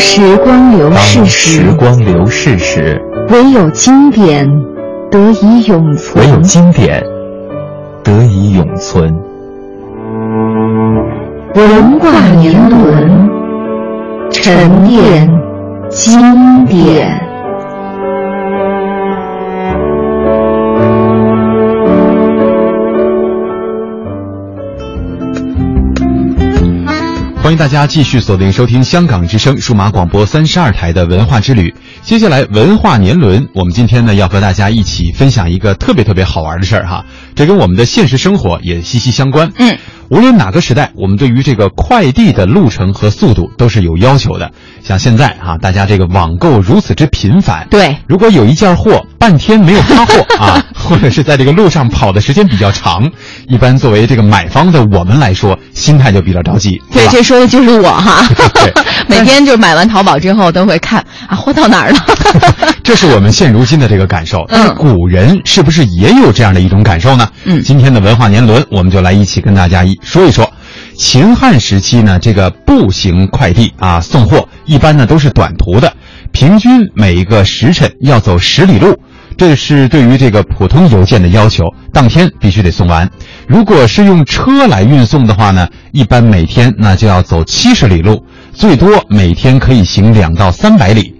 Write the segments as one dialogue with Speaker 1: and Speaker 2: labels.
Speaker 1: 时光流逝时，
Speaker 2: 时光流逝时，
Speaker 1: 唯有经典得以永存。
Speaker 2: 唯有经典得以永存。
Speaker 1: 文化年轮，沉淀经典。
Speaker 3: 欢迎大家继续锁定收听香港之声数码广播三十二台的文化之旅。接下来文化年轮，我们今天呢要和大家一起分享一个特别特别好玩的事儿哈，这跟我们的现实生活也息息相关。
Speaker 4: 嗯，
Speaker 3: 无论哪个时代，我们对于这个快递的路程和速度都是有要求的。像现在啊、大家这个网购如此之频繁，
Speaker 4: 对
Speaker 3: 如果有一件货半天没有发货 啊，或者是在这个路上跑的时间比较长，一般作为这个买方的我们来说，心态就比较着急。
Speaker 4: 对，这说的就是我哈。每天就是买完淘宝之后都会看啊，货到哪儿了？
Speaker 3: 这是我们现如今的这个感受，但是古人是不是也有这样的一种感受呢？
Speaker 4: 嗯
Speaker 3: 今天的文化年轮，我们就来一起跟大家一说一说。秦汉时期呢，这个步行快递啊送货，一般呢都是短途的，平均每一个时辰要走十里路。这是对于这个普通邮件的要求，当天必须得送完。如果是用车来运送的话呢，一般每天那就要走七十里路，最多每天可以行两到三百里。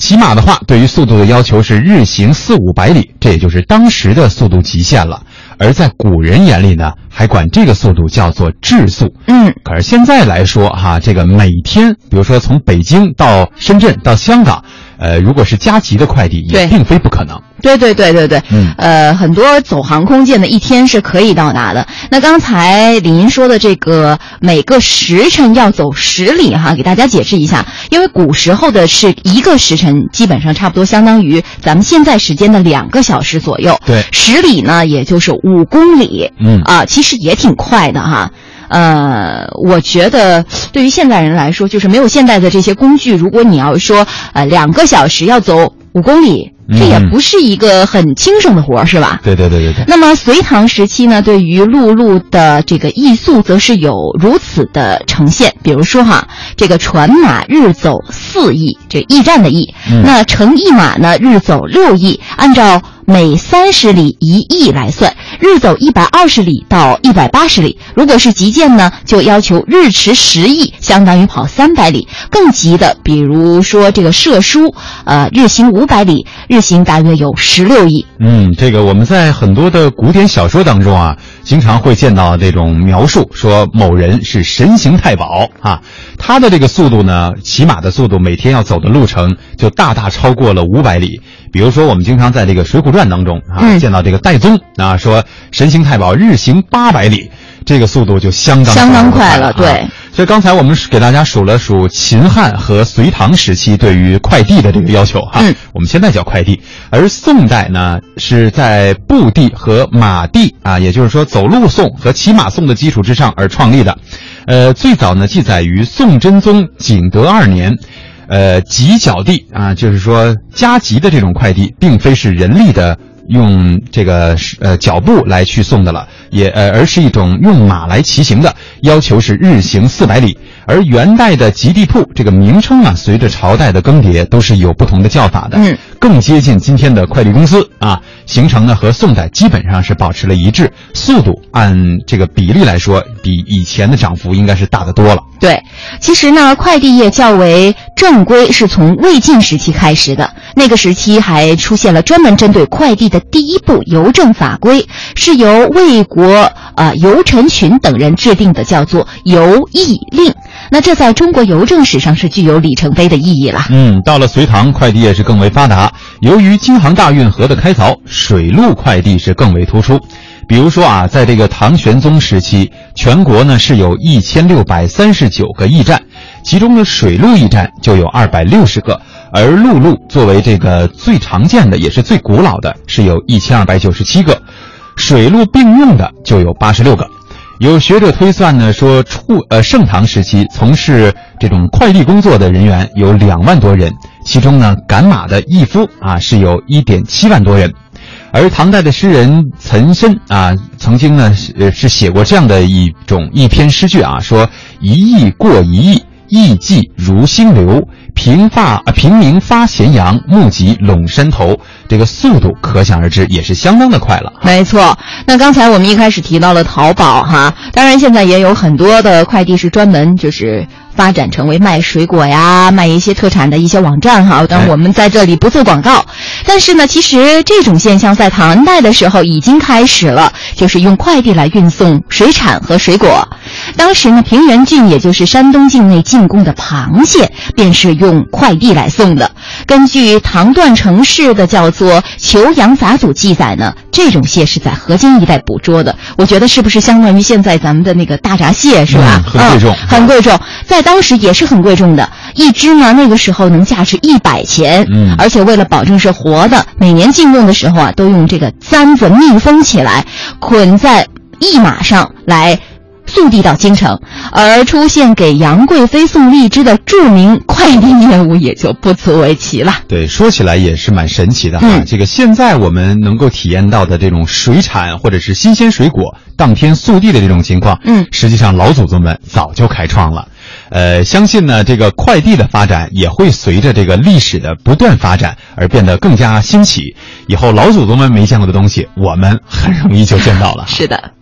Speaker 3: 骑马的话，对于速度的要求是日行四五百里，这也就是当时的速度极限了。而在古人眼里呢，还管这个速度叫做质速。
Speaker 4: 嗯，
Speaker 3: 可是现在来说哈，这个每天，比如说从北京到深圳到香港，呃，如果是加急的快递，也
Speaker 4: 对
Speaker 3: 并非不可能。
Speaker 4: 对对对对对，
Speaker 3: 嗯
Speaker 4: 呃，很多走航空件的，一天是可以到达的。那刚才李您说的这个每个时辰要走十里哈，给大家解释一下，因为古时候的是一个时辰，基本上差不多相当于咱们现在时间的两个小时左右。
Speaker 3: 对
Speaker 4: 十里呢，也就是五公里。
Speaker 3: 嗯
Speaker 4: 啊，其实也挺快的哈。呃，我觉得对于现代人来说，就是没有现代的这些工具，如果你要说呃两个小时要走五公里，这也
Speaker 3: 嗯
Speaker 4: 不是一个很轻省的活儿，是吧？
Speaker 3: 对对对对对。
Speaker 4: 那么隋唐时期呢，对于陆路的这个易速，则是有如此的呈现。比如说哈，这个船马日走四驿，这驿站的驿，
Speaker 3: 嗯
Speaker 4: 那乘驿马呢日走六驿，按照每三十里一驿来算，日走一百二十里到一百八十里。如果是急件呢，就要求日驰十亿，相当于跑三百里。更急的，比如说这个射书，呃，日行五百里，日行大约有十六驿。
Speaker 3: 嗯，这个我们在很多的古典小说当中啊，经常会见到这种描述，说某人是神行太保啊，他的这个速度呢，骑马的速度每天要走的路程就大大超过了五百里。比如说，我们经常在这个《水浒传》当中啊，
Speaker 4: 嗯
Speaker 3: 见到这个戴宗啊，说神行太保日行八百里，这个速度就相当
Speaker 4: 相当快了
Speaker 3: 啊
Speaker 4: 对
Speaker 3: 所以刚才我们给大家数了数秦汉和隋唐时期对于快递的这个要求哈，
Speaker 4: 嗯
Speaker 3: 我们现在叫快递，而宋代呢是在步递和马递啊，也就是说走路送和骑马送的基础之上而创立的。呃，最早呢记载于宋真宗景德二年。呃，急脚地啊，就是说加急的这种快递，并非是人力的用这个呃脚步来去送的了，也呃，而是一种用马来骑行的，要求是日行四百里。而元代的吉地铺这个名称啊，随着朝代的更迭，都是有不同的叫法的。
Speaker 4: 嗯，
Speaker 3: 更接近今天的快递公司啊，行程呢和宋代基本上是保持了一致，速度按这个比例来说，比以前的涨幅应该是大得多了。
Speaker 4: 对，其实呢，快递业较为正规是从魏晋时期开始的。那个时期还出现了专门针对快递的第一部邮政法规，是由魏国呃邮陈群等人制定的，叫做《邮驿令》。那这在中国邮政史上是具有里程碑的意义了。
Speaker 3: 嗯，到了隋唐，快递业是更为发达。由于京杭大运河的开凿，水路快递是更为突出。比如说啊，在这个唐玄宗时期，全国呢是有一千六百三十九个驿站，其中的水路驿站就有二百六十个，而陆路作为这个最常见的，也是最古老的，是有一千二百九十七个，水陆并用的就有八十六个。有学者推算呢，说初呃盛唐时期从事这种快递工作的人员有两万多人，其中呢赶马的义夫啊是有一点七万多人，而唐代的诗人岑参啊曾经呢是是写过这样的一种一篇诗句啊，说一役过一役。艺伎如星流，平发平明发咸阳，目及陇山头。这个速度可想而知，也是相当的快了。
Speaker 4: 没错，那刚才我们一开始提到了淘宝哈，当然现在也有很多的快递是专门就是发展成为卖水果呀、卖一些特产的一些网站哈。当然我们在这里不做广告，但是呢，其实这种现象在唐代的时候已经开始了，就是用快递来运送水产和水果。当时呢，平原郡也就是山东境内进贡的螃蟹，便是用快递来送的。根据唐段城市的叫做《求阳杂组》记载呢，这种蟹是在河津一带捕捉的。我觉得是不是相当于现在咱们的那个大闸蟹是吧？
Speaker 3: 很贵重，
Speaker 4: 很贵重，在当时也是很贵重的。一只呢，那个时候能价值一百钱。
Speaker 3: 嗯，
Speaker 4: 而且为了保证是活的，每年进贡的时候啊，都用这个簪子密封起来，捆在驿马上来。速递到京城，而出现给杨贵妃送荔枝的著名快递业务也就不足为奇了。
Speaker 3: 对，说起来也是蛮神奇的哈。这个现在我们能够体验到的这种水产或者是新鲜水果当天速递的这种情况，
Speaker 4: 嗯，
Speaker 3: 实际上老祖宗们早就开创了。呃，相信呢，这个快递的发展也会随着这个历史的不断发展而变得更加新奇。以后老祖宗们没见过的东西，我们很容易就见到了。
Speaker 4: 是的。